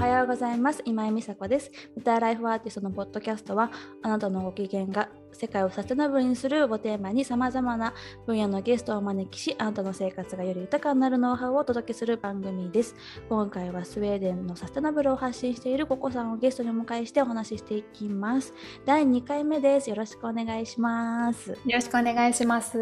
はようございます。今井美佐子です。メターライフアーティストのポッドキャストはあなたのご機嫌が世界をサステナブルにするをテーマにさまざまな分野のゲストをお招きしあなたの生活がより豊かになるノウハウをお届けする番組です。今回はスウェーデンのサステナブルを発信しているココさんをゲストにお迎えしてお話ししていきます。第2回目です。よろしくお願いします。よろしくお願いします。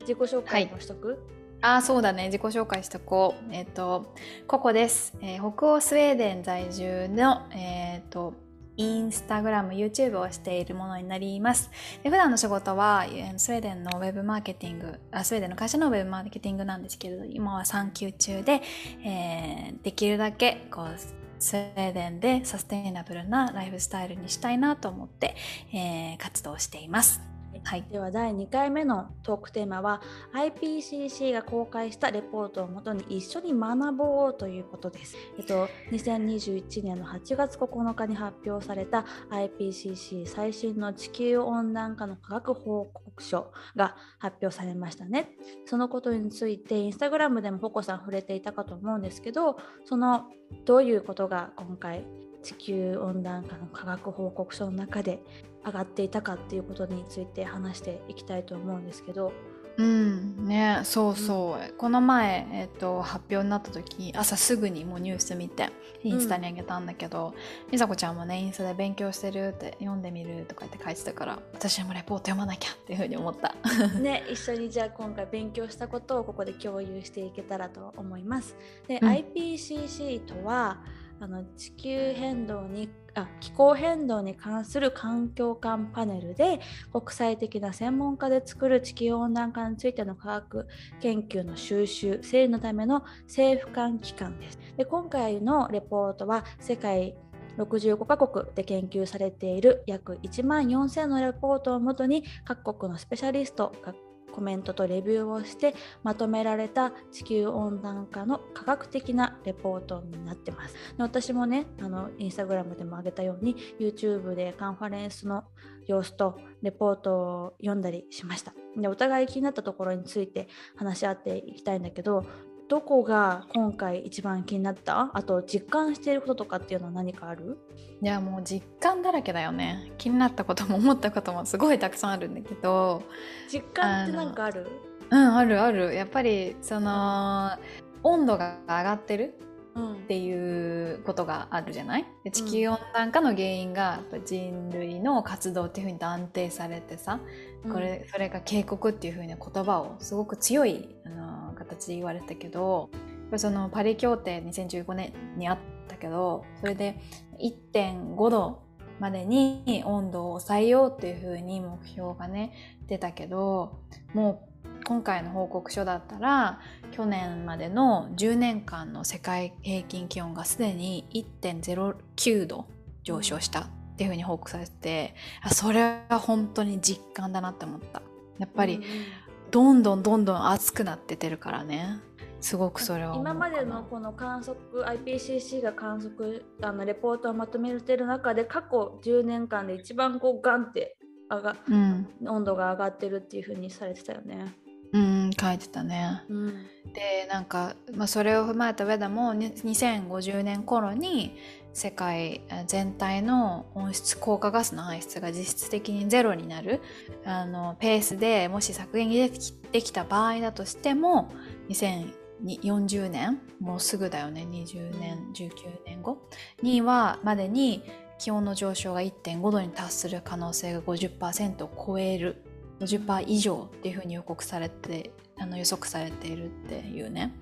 自己紹介もしとく、はいあそうだね自己紹介しとこうえっ、ー、とココです、えー、北欧スウェーデン在住のえっ、ー、とインスタグラム、YouTube をしているものになります。で普段の仕事はスウェーデンのウェブマーケティングあ、スウェーデンの会社のウェブマーケティングなんですけれど、今は産休中で、えー、できるだけこうスウェーデンでサステイナブルなライフスタイルにしたいなと思って、えー、活動しています。はい、では第2回目のトークテーマは IPCC が公開したレポートをもとに一緒に学ぼうということです。えっと、2021年の8月9日に発表された IPCC 最新の地球温暖化の科学報告書が発表されましたね。そのことについてインスタグラムでもポコさん触れていたかと思うんですけどそのどういうことが今回地球温暖化の科学報告書の中で上がっていたかっていうことについて話していきたいと思うんですけど。うんねそうそう、うん、この前、えーと、発表になった時朝すぐにもうニュース見てインスタにあげたんだけど、うん、美佐子ちゃんもねインスタで勉強してるって読んでみるとか言って書いてたから私もレポート読まなきゃっていうふうに思った。ね一緒にじゃあ今回勉強したことをここで共有していけたらと思います。で、うん、IPCC とはあの地球変動にあ気候変動に関する環境間パネルで国際的な専門家で作る地球温暖化についての科学研究の収集整理のための政府間機関です。で今回のレポートは世界65カ国で研究されている約1万4000のレポートをもとに各国のスペシャリストコメントとレビューをしてまとめられた地球温暖化の科学的なレポートになってます。で私もねあのインスタグラムでも上げたように YouTube でカンファレンスの様子とレポートを読んだりしました。でお互い気になったところについて話し合っていきたいんだけどどこが今回一番気になった？あと実感していることとかっていうのは何かある？いやもう実感だらけだよね。気になったことも思ったこともすごいたくさんあるんだけど。実感って何かある？うんあるある。やっぱりその温度が上がってるっていうことがあるじゃない？で地球温暖化の原因が人類の活動っていうふうに断定されてさ、これそれが警告っていうふうな言葉をすごく強いあの形で言われたけどそのパリ協定2015年にあったけどそれで1.5度までに温度を抑えようっていうふうに目標がね出たけどもう今回の報告書だったら去年までの10年間の世界平均気温がすでに1.09度上昇したっていうふうに報告されてあそれは本当に実感だなって思った。やっぱり、どんどんどんどん暑くなっててるからね。すごくそれは今までのこの観測 IPCC が観測あのレポートをまとめてる中で過去10年間で一番こうガンって上が、うん、温度が上がってるっていうふうにされてたよね。うん書いてたね。うん、でなんか、まあ、それを踏まえた上でも2050年頃に世界全体の温室効果ガスの排出が実質的にゼロになるあのペースでもし削減できた場合だとしても2040年もうすぐだよね20年19年後にはまでに気温の上昇が1.5度に達する可能性が50%を超える50%以上っていうふうに予告されてあの予測されているっていうね。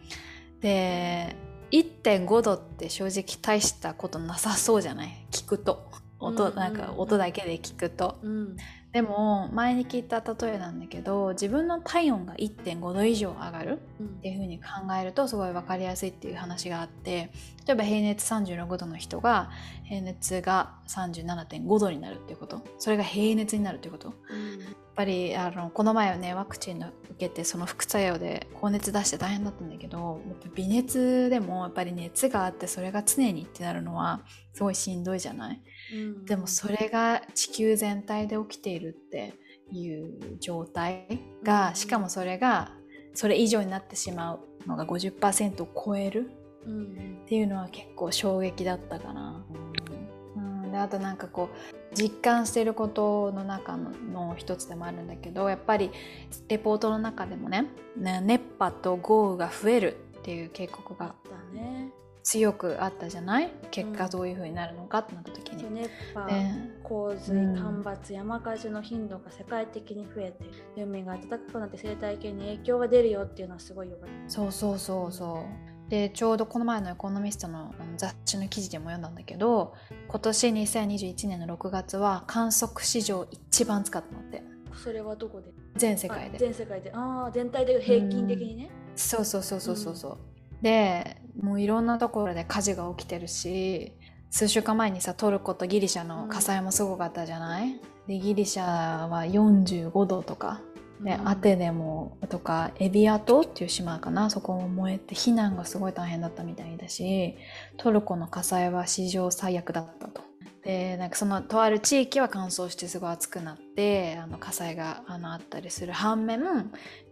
で1.5度って正直大したことなさそうじゃない？聞くと。音,、なんか音だけで聞くと、うん、でも前に聞いた例えなんだけど自分の体温が1.5度以上上がるっていうふうに考えるとすごい分かりやすいっていう話があって例えば平熱36度の人が平熱が37.5度になるっていうこと。それが平熱になるっていうこと、うん、やっぱりあのこの前はねワクチンの受けてその副作用で高熱出して大変だったんだけど微熱でもやっぱり熱があってそれが常にってなるのはすごいしんどいじゃない、うん、でもそれが地球全体で起きているっていう状態が、しかもそれがそれ以上になってしまうのが50%を超えるっていうのは結構衝撃だったかな。うん、であとなんかこう実感してることの中の一つでもあるんだけどやっぱりレポートの中でもね熱波と豪雨が増えるっていう警告が強くあったじゃない？結果どういうふうになるのかってなった時に、うん、熱波、洪水干ばつ、山火事の頻度が世界的に増えて海が暖かくなって生態系に影響が出るよっていうのはすごいよかった。そうそうそうそう。でちょうどこの前のエコノミストの雑誌の記事でも読んだんだけど今年2021年の6月は観測史上一番使ったのって。それはどこで？全世界で。全世界で。ああ全体で平均的にね、そうそうそうそうそうそう、うん、でもういろんなところで火事が起きてるし数週間前にさトルコとギリシャの火災もすごかったじゃない、うん、でギリシャは45度とかで、うん、アテネもとかエビア島っていう島かな？そこも燃えて避難がすごい大変だったみたいだしトルコの火災は史上最悪だったと。でなんかそのとある地域は乾燥してすごい暑くなってあの火災があのあったりする。反面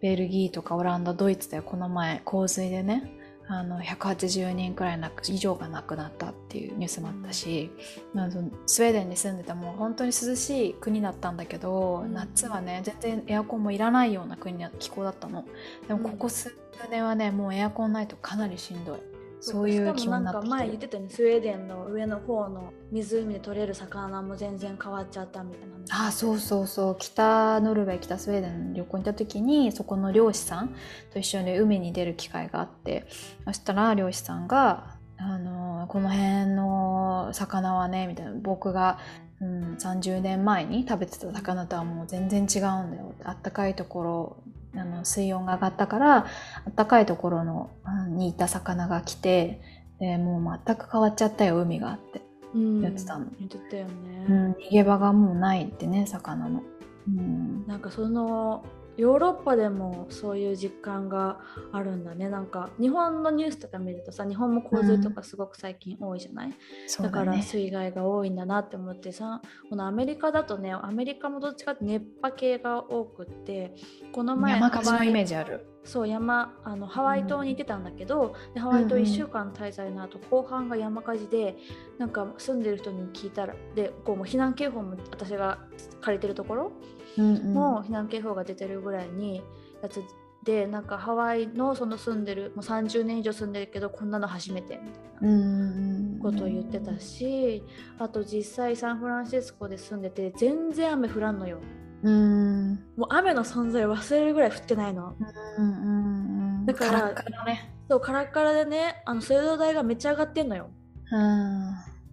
ベルギーとかオランダドイツではこの前洪水でねあの180人くらい以上が亡くなったっていうニュースもあったし、うん、スウェーデンに住んでても本当に涼しい国だったんだけど、うん、夏はね全然エアコンもいらないような国気候だったの。でもここ数年はねもうエアコンないとかなりしんどいそういう気なって前言ってたねスウェーデンの上の方の湖で取れる魚も全然変わっちゃったみたいなあそうそうそう。北ノルウェー北スウェーデンに旅行に行った時にそこの漁師さんと一緒に海に出る機会があってそしたら漁師さんがあのこの辺の魚はねみたいな僕が、うん、30年前に食べてた魚とはもう全然違うんだよ。あったかいところあの水温が上がったから暖かいところのにいた魚が来てでもう全く変わっちゃったよ海がって言ってたの、言ってたよね、うん、逃げ場がもうないってね魚の、うん、なんかそのヨーロッパでもそういう実感があるんだね。なんか日本のニュースとか見るとさ日本も洪水とかすごく最近多いじゃない、うん。だから水害が多いんだなって思ってさこのアメリカだとねアメリカもどっちかって熱波系が多くってこの前山火事のイメージある。そう山あのハワイ島に行ってたんだけど、でハワイ島1週間滞在の後、後半が山火事でなんか住んでる人に聞いたらでこうもう避難警報も私が借りてるところも避難警報が出てるぐらいにやつでなんかハワイのその住んでるもう30年以上住んでるけどこんなの初めてみたいなことを言ってたしあと実際サンフランシスコで住んでて全然雨降らんのよ。うんもう雨の存在忘れるぐらい降ってないの。うんだからカラッカラ、ね、そうカラッカラでねあの水道代がめっちゃ上がってんのよ。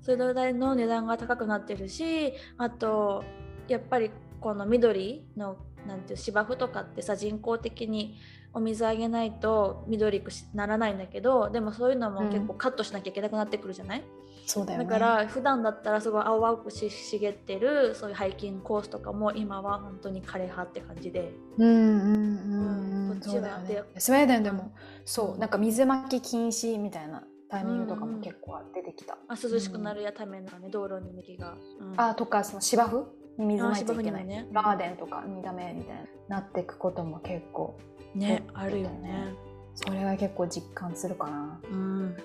水道代の値段が高くなってるしあとやっぱりこの緑のなんていう芝生とかってさ人工的にお水あげないと緑くならないんだけどでもそういうのも結構カットしなきゃいけなくなってくるじゃない、うん、そうだよ、ね、だから普段だったらすごい青々くし茂ってるそういうハイキングコースとかも今は本当に枯れ葉って感じで。うんうんうん、うん、こっちは、ね、スウェーデンでもそうなんか水まき禁止みたいなタイミングとかも結構出てきた、あ涼しくなるやためのね、道路に水が、うん、あとかその芝生に水まいちゃいけない、ね、ガーデンとかにダメみたいになっていくことも結構ねあるよね。それは結構実感するかな。うん、うん、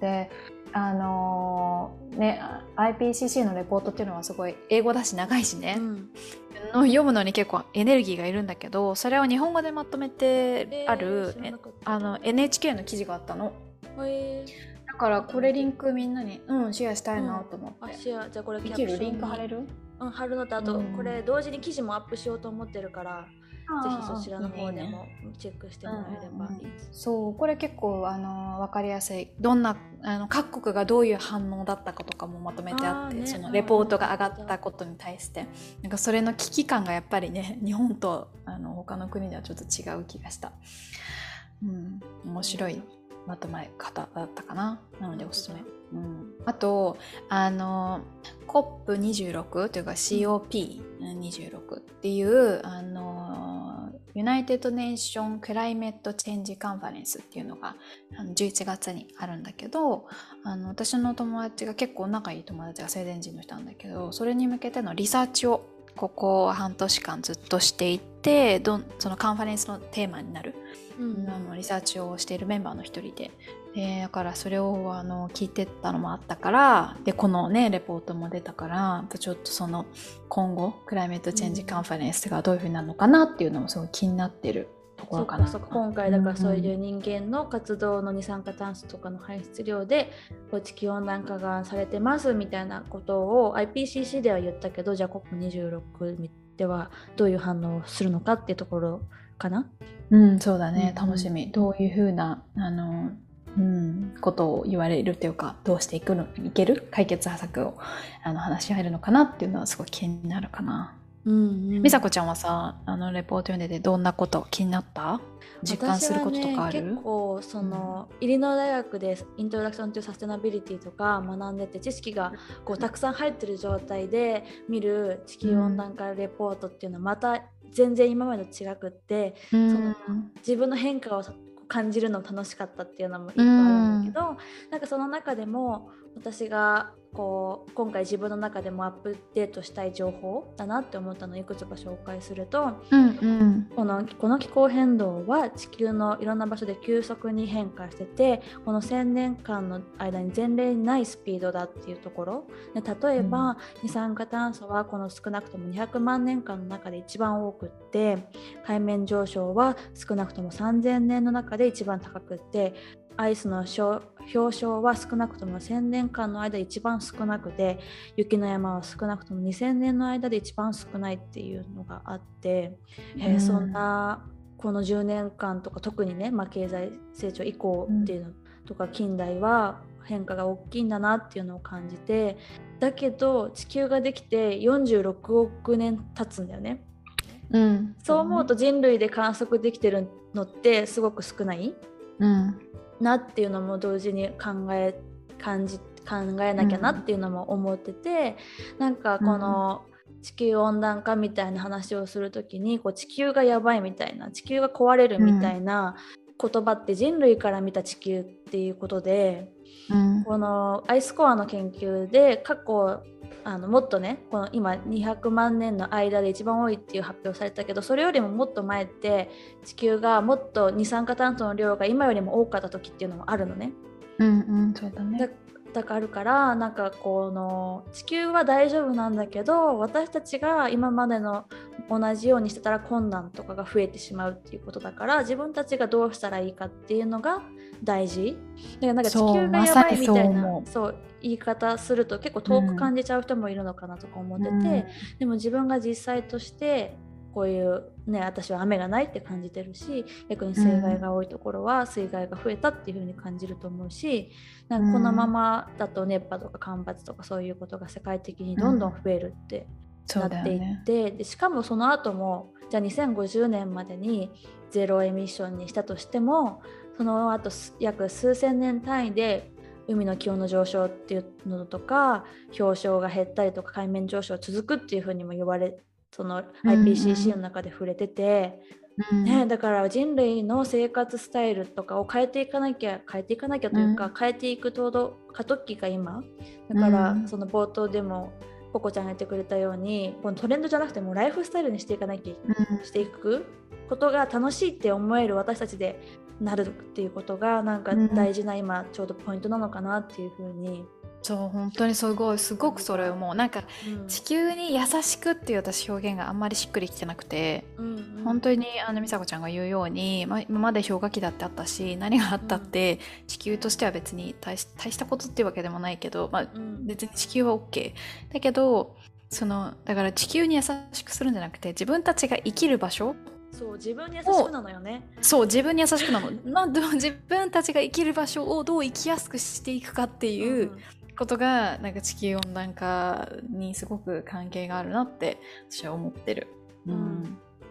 であのー、ね IPCC のレポートっていうのはすごい英語だし長いしね、うん、の読むのに結構エネルギーがいるんだけどそれを日本語でまとめてある、えー、あの NHK の記事があったの。えー。だからこれリンクみんなに、うん、シェアしたいなと思って。うん、あシェア。じゃあこれキャプションリンク貼れる？うん貼るのとあと、これ同時に記事もアップしようと思ってるから。ぜひそちらの方でもチェックしてもらえればいい。です。そうこれ結構あの分かりやすい。どんなあの各国がどういう反応だったかとかもまとめてあって、ね、そのレポートが上がったことに対して。なんかそれの危機感がやっぱりね日本とあの他の国ではちょっと違う気がした。うん、面白いまとめ方だったかな。なのでおすすめ、うん、あとあの COP26 というか COP26 っていうあの United Nation Climate Change Conference っていうのがあの11月にあるんだけどあの私の友達が結構仲いい友達がスウェーデン人の人なんだけどそれに向けてのリサーチをここ半年間ずっとしていてどそのカンファレンスのテーマになる、うん、あのリサーチをしているメンバーの一人で。でだからそれをあの聞いてたのもあったからでこのねレポートも出たからちょっとその今後 Climate Change Conference がどういうふうになるのかなっていうのもすごい気になってるところかな。そ今回だからそういう人間の活動の二酸化炭素とかの排出量でこう地球温暖化がされてますみたいなことを IPCC では言ったけどじゃあ COP26 ではどういう反応をするのかっていうところかな？うんそうだね楽しみ、うん、どういうふうなあのうん、ことを言われるというかどうしていくのいける？解決策をあの話し合えるのかなっていうのはすごい気になるかな。うんうん、美佐子ちゃんはさあのレポート読んでてどんなこと気になった？実感することとかある、ね、結構その、イリノイ大学でイントロダクションというサステナビリティとか学んでて知識がこうたくさん入ってる状態で見る地球温暖化レポートっていうのはまた全然今までと違くって、うん、その自分の変化を感じるの楽しかったっていうのもいっぱいあるんだけど、うん、なんかその中でも私がこう今回自分の中でもアップデートしたい情報だなって思ったのをいくつか紹介すると、うんうん、このこの気候変動は地球のいろんな場所で急速に変化しててこの1,000年間の間に前例にないスピードだっていうところ。で例えば、うん、二酸化炭素はこの少なくとも200万年間の中で一番多くって海面上昇は少なくとも3,000年の中で一番高くってアイスの表彰は少なくとも1000年間の間で一番少なくて雪の山は少なくとも2000年の間で一番少ないっていうのがあって、うん、えー、そんなこの10年間とか特にね、まあ、経済成長以降っていうのとか近代は変化が大きいんだなっていうのを感じてだけど地球ができて46億年経つんだよね。うん、そう思うと人類で観測できてるのってすごく少ない、うん、なっていうのも同時に考え感じ考えなきゃなっていうのも思ってて、うん、なんかこの地球温暖化みたいな話をする時にこう地球がやばいみたいな地球が壊れるみたいな言葉って人類から見た地球っていうことで、うん、このアイスコアの研究で過去あのもっとねこの今200万年の間で一番多いっていう発表されたけどそれよりももっと前って地球がもっと二酸化炭素の量が今よりも多かった時っていうのもあるのね。うんうんそうだねだからあるからなんかこの地球は大丈夫なんだけど私たちが今までの同じようにしてたら困難とかが増えてしまうっていうことだから自分たちがどうしたらいいかっていうのが大事？だからなんか地球がやばいみたいなそう言い方すると結構遠く感じちゃう人もいるのかなとか思ってて、うん、でも自分が実際としてこういうね私は雨がないって感じてるし逆に水害が多いところは水害が増えたっていう風に感じると思うしなんかこのままだと熱波とか干ばつとかそういうことが世界的にどんどん増えるってなっていって、うんね、でしかもその後もじゃあ2050年までにゼロエミッションにしたとしてもその後約数千年単位で海の気温の上昇っていうのとか氷床が減ったりとか海面上昇続くっていうふうにも言われその IPCC の中で触れてて、うん。ね、だから人類の生活スタイルとかを変えていかなきゃ変えていかなきゃというか、うん、変えていくちょうど過渡期が今だから、その冒頭でもココちゃんが言ってくれたようにこのトレンドじゃなくてもライフスタイルにしていかなきゃ、うん、していくことが楽しいって思える私たちでなるっていうことがなんか大事な今ちょうどポイントなのかなっていうふうに。そう本当にすごいすごくそれをもう。なんか、地球に優しくっていう私表現があんまりしっくりきてなくて、うんうん、本当にあの美佐子ちゃんが言うように、まあ、今まで氷河期だってあったし何があったって、地球としては別に大したことっていうわけでもないけど、まあ、別に地球は OK だけどそのだから地球に優しくするんじゃなくて自分たちが生きる場所そう自分に優しくなのよね。そう自分に優しくなの、まあ、自分たちが生きる場所をどう生きやすくしていくかっていうことが、なんか地球温暖化にすごく関係があるなって私は思ってる。うん、うん、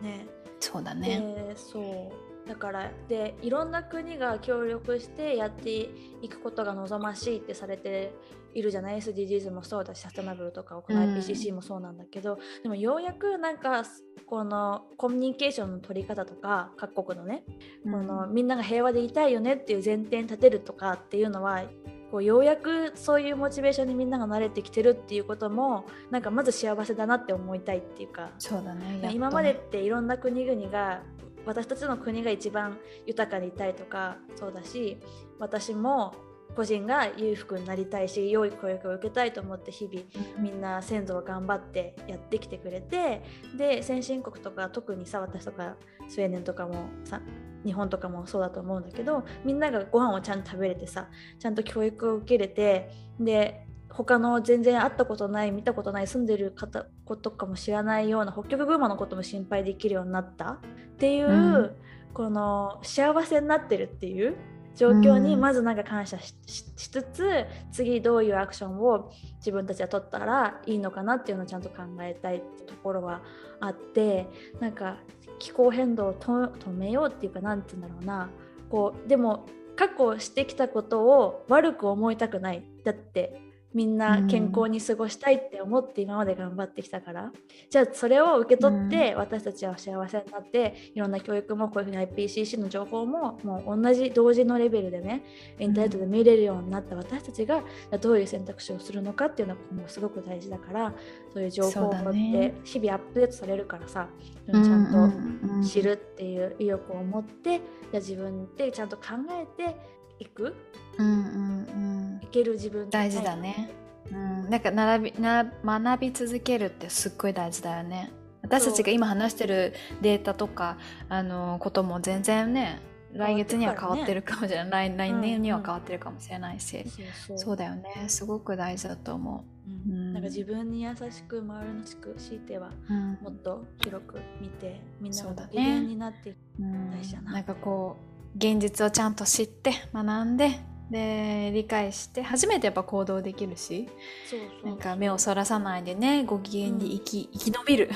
ね。そうだね。そうだからでいろんな国が協力してやっていくことが望ましいってされているじゃない？SDGs もそうだしサステナブルとかこの IPCC もそうなんだけど、うん、でもようやくなんかこのコミュニケーションの取り方とか各国のね、うん、このみんなが平和でいたいよねっていう前提に立てるとかっていうのはこうようやくそういうモチベーションにみんなが慣れてきてるっていうこともなんかまず幸せだなって思いたいっていうか。そうだね、ね、今までっていろんな国々が私たちの国が一番豊かでいたいとかそうだし私も個人が裕福になりたいし良い教育を受けたいと思って日々みんな先祖を頑張ってやってきてくれてで先進国とか特にさ私とかスウェーデンとかもさ日本とかもそうだと思うんだけどみんながご飯をちゃんと食べれてさちゃんと教育を受けれてで他の全然会ったことない見たことない住んでる方ことかも知らないような北極群馬のことも心配できるようになった？っていう、うん、この幸せになってるっていう状況にまずなんか感謝し,、つつ次どういうアクションを自分たちは取ったらいいのかなっていうのをちゃんと考えたいってところはあってなんか気候変動を止めようっていうか何て言うんだろうな。こうでも過去してきたことを悪く思いたくない。だってみんな健康に過ごしたいって思って今まで頑張ってきたから、うん、じゃあそれを受け取って私たちは幸せになっていろんな教育もこういうふうに IPCC の情報ももう同じ同時のレベルでねインターネットで見れるようになった私たちがどういう選択肢をするのかっていうのがもうすごく大事だからそういう情報って日々アップデートされるからさ、ちゃんと知るっていう意欲を持ってじゃあ自分でちゃんと考えていく？うんうんうん。いける自分大事だね、うん、なんか学びな学び続けるってすっごい大事だよね。私たちが今話してるデータとかあのことも全然ね来月には変わってるかもしれない、ね、来年には変わってるかもしれないし、うんう。ん、そうだよね。すごく大事だと思う、う。ん、なんか自分に優しく周りのしく強いては、もっと広く見てみんながご機嫌になって大事だな、なんかこう現実をちゃんと知って学んでで理解して初めてやっぱ行動できるしなんか目をそらさないでねご機嫌に生きうん、生き延びる。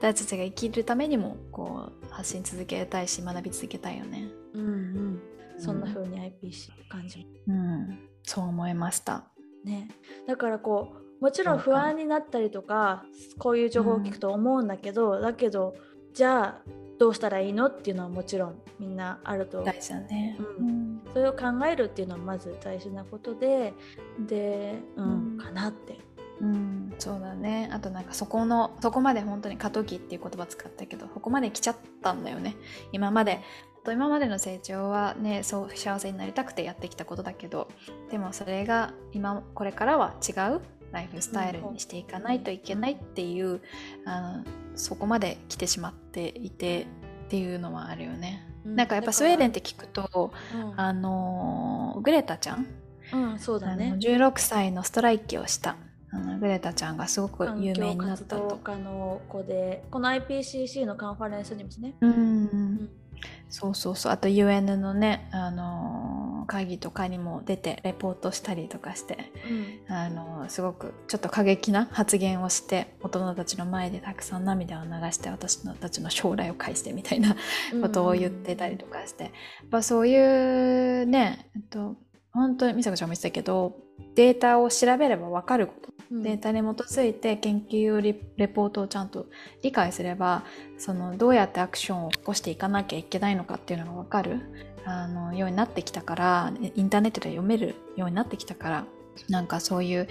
私たちが生きるためにもこう発信続けたいし学び続けたいよね。うんうん、そんな風に IPC 感じうん、そう思いました。ね、だからこうもちろん不安になったりとかこういう情報を聞くと思うんだけど、うん、だけどじゃあどうしたらいいのっていうのはもちろんみんなあると大事だね、うん、それを考えるっていうのはまず大事なことでで、うん、うん、かなって。うん、そうだね。あとなんかそこのそこまで本当に過渡期っていう言葉使ったけどここまで来ちゃったんだよね。今まで。今までの成長はねそう幸せになりたくてやってきたことだけどでもそれが今これからは違うライフスタイルにしていかないといけないっていう、あそこまで来てしまっていてっていうのはあるよね。うん、なんかやっぱスウェーデンって聞くと、うん、あのグレタちゃん、うん、そうだね、16歳のストライキをしたあのグレタちゃんがすごく有名になったと。家の子でこの IPCC のカンファレンスにもですね。うん、うんそうそうそう。あと UN のね、あのー、会議とかにも出てレポートしたりとかして、うん、あのー、すごくちょっと過激な発言をして大人たちの前でたくさん涙を流して私たちの将来を返してみたいなことを言ってたりとかして、うん、やっぱそういうね、えっと、本当に美佐子ちゃんも言ってたけどデータを調べれば分かること。データに基づいて研究レポートをちゃんと理解すればそのどうやってアクションを起こしていかなきゃいけないのかっていうのが分かる。あのようになってきたからインターネットで読めるようになってきたからなんかそういう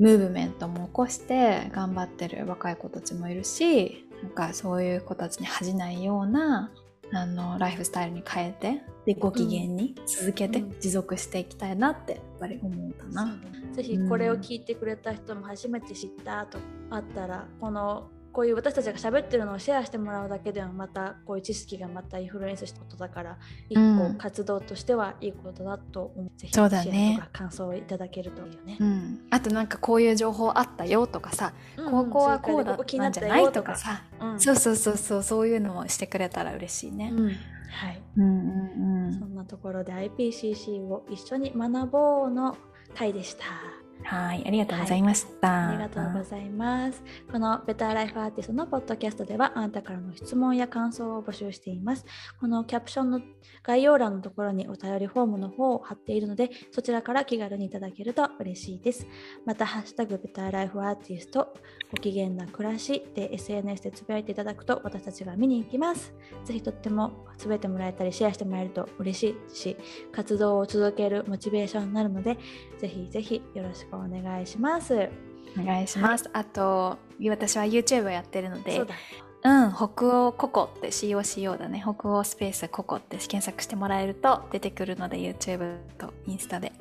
ムーブメントも起こして頑張ってる若い子たちもいるしなんかそういう子たちに恥じないようなあのライフスタイルに変えてでご機嫌に続けて持続していきたいなってやっぱり思う。かな、うん、ぜひこれを聞いてくれた人も初めて知ったとあったらこのこういう私たちが喋ってるのをシェアしてもらうだけではまたこういう知識がまたインフルエンスしたことだから一個活動としてはいいことだと思って、うん、そうだね。感想をいただけるといいよね、うん、あとなんかこういう情報あったよとかさ、うん、ここはこうだったんじゃないとかさ、うん、そうそうそうそうそういうのもしてくれたら嬉しいね、うん、はい、うんうんうん、そんなところで IPCC を一緒に学ぼうの回でした。はい、ありがとうございました、はい、ありがとうございます。このベターライフアーティストのポッドキャストでは、あなたからの質問や感想を募集しています。このキャプションの概要欄のところにお便りフォームの方を貼っているので、そちらから気軽にいただけると嬉しいです。また、ハッシュタグベターライフアーティスト、ご機嫌な暮らしで SNS でつぶやいていただくと私たちが見に行きます。ぜひとってもつぶやいてもらえたりシェアしてもらえると嬉しいし、活動を続けるモチベーションになるので、ぜひぜひよろしくお願いします。お願いします。はい、あと、私は YouTube をやってるので、うん、北欧ココって COCO だね。北欧スペースココって検索してもらえると出てくるので YouTube とインスタで。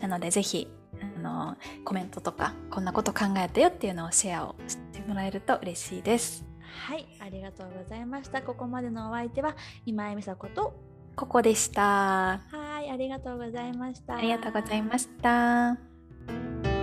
なのでぜひ、あの、コメントとか、こんなこと考えたよっていうのをシェアをしてもらえると嬉しいです。はい、ありがとうございました。ここまでのお相手は今井美佐子とココでした。はい、ありがとうございました。ありがとうございました。Thank you.